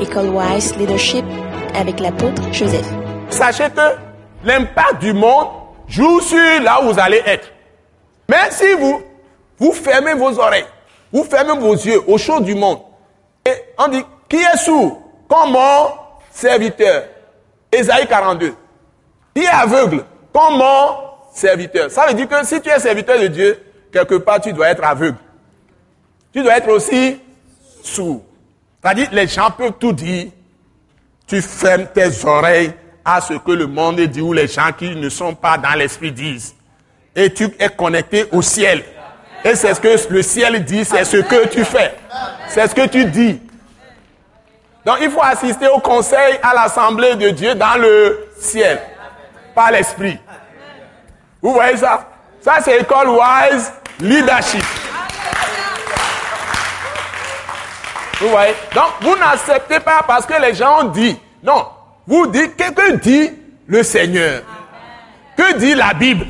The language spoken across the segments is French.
École Wise Leadership avec l'apôtre Joseph. Sachez que l'impact du monde joue sur là où vous allez être. Mais si vous, vous fermez vos oreilles, vous fermez vos yeux aux choses du monde, et on dit, qui est sourd comme mon serviteur? Ésaïe 42. Qui est aveugle comme mon serviteur? Ça veut dire que si tu es serviteur de Dieu, quelque part tu dois être aveugle. Tu dois être aussi sourd. C'est-à-dire, les gens peuvent tout dire. Tu fermes tes oreilles à ce que le monde dit ou les gens qui ne sont pas dans l'esprit disent. Et tu es connecté au ciel. Et c'est ce que le ciel dit, c'est ce que tu fais. C'est ce que tu dis. Donc il faut assister au conseil, à l'assemblée de Dieu dans le ciel, par l'esprit. Vous voyez ça? Ça c'est école wise leadership. Vous voyez? Donc vous n'acceptez pas parce que les gens ont dit. Non, vous dites que, dit le Seigneur? Que dit la Bible?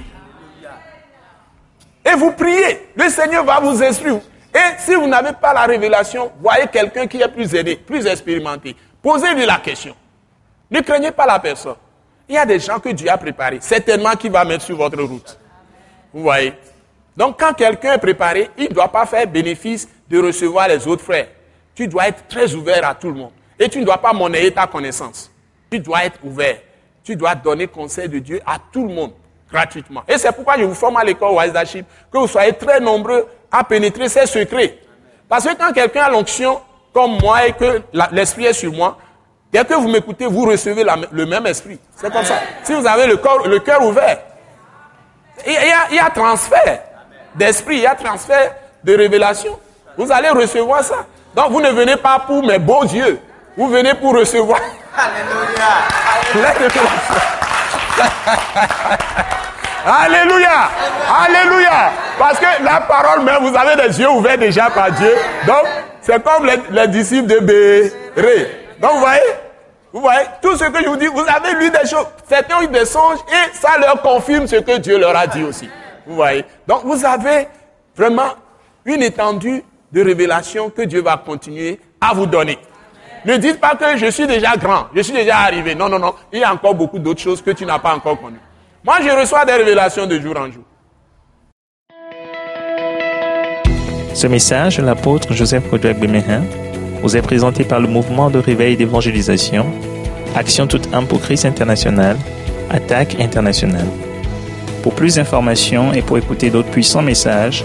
Et vous priez. Le Seigneur va vous instruire. Et si vous n'avez pas la révélation, voyez quelqu'un qui est plus aidé, plus expérimenté. Posez-lui la question. Ne craignez pas la personne. Il y a des gens que Dieu a préparés, certainement qui va mettre sur votre route. Vous voyez? Donc quand quelqu'un est préparé, il ne doit pas faire bénéfice de recevoir les autres frères. Tu dois être très ouvert à tout le monde. Et tu ne dois pas monnayer ta connaissance. Tu dois être ouvert. Tu dois donner conseil de Dieu à tout le monde, gratuitement. Et c'est pourquoi je vous forme à l'école Wise que vous soyez très nombreux à pénétrer ces secrets. Parce que quand quelqu'un a l'onction comme moi et que l'esprit est sur moi, dès que vous m'écoutez, vous recevez le même esprit. C'est comme ça. Si vous avez le, cœur ouvert, il y a transfert d'esprit, il y a transfert de révélation. Vous allez recevoir ça. Donc vous ne venez pas pour mes beaux yeux. Vous venez pour recevoir. Alléluia. Alléluia. Alléluia. Parce que la parole même, vous avez des yeux ouverts déjà par Dieu. Donc, c'est comme les, disciples de Béré. Donc, vous voyez, vous voyez, tout ce que je vous dis, vous avez lu des choses. Certains ont eu des songes et ça leur confirme ce que Dieu leur a dit aussi. Vous voyez? Donc, vous avez vraiment une étendue de révélation que Dieu va continuer à vous donner. Ne dites pas que je suis déjà grand, je suis déjà arrivé. Non, non, non. Il y a encore beaucoup d'autres choses que tu n'as pas encore connues. Moi, je reçois des révélations de jour en jour. Ce message l'apôtre Joseph Kodouak Bemehin vous est présenté par le mouvement de réveil d'évangélisation, Action toute âme pour Christ international, Attaque internationale. Pour plus d'informations et pour écouter d'autres puissants messages,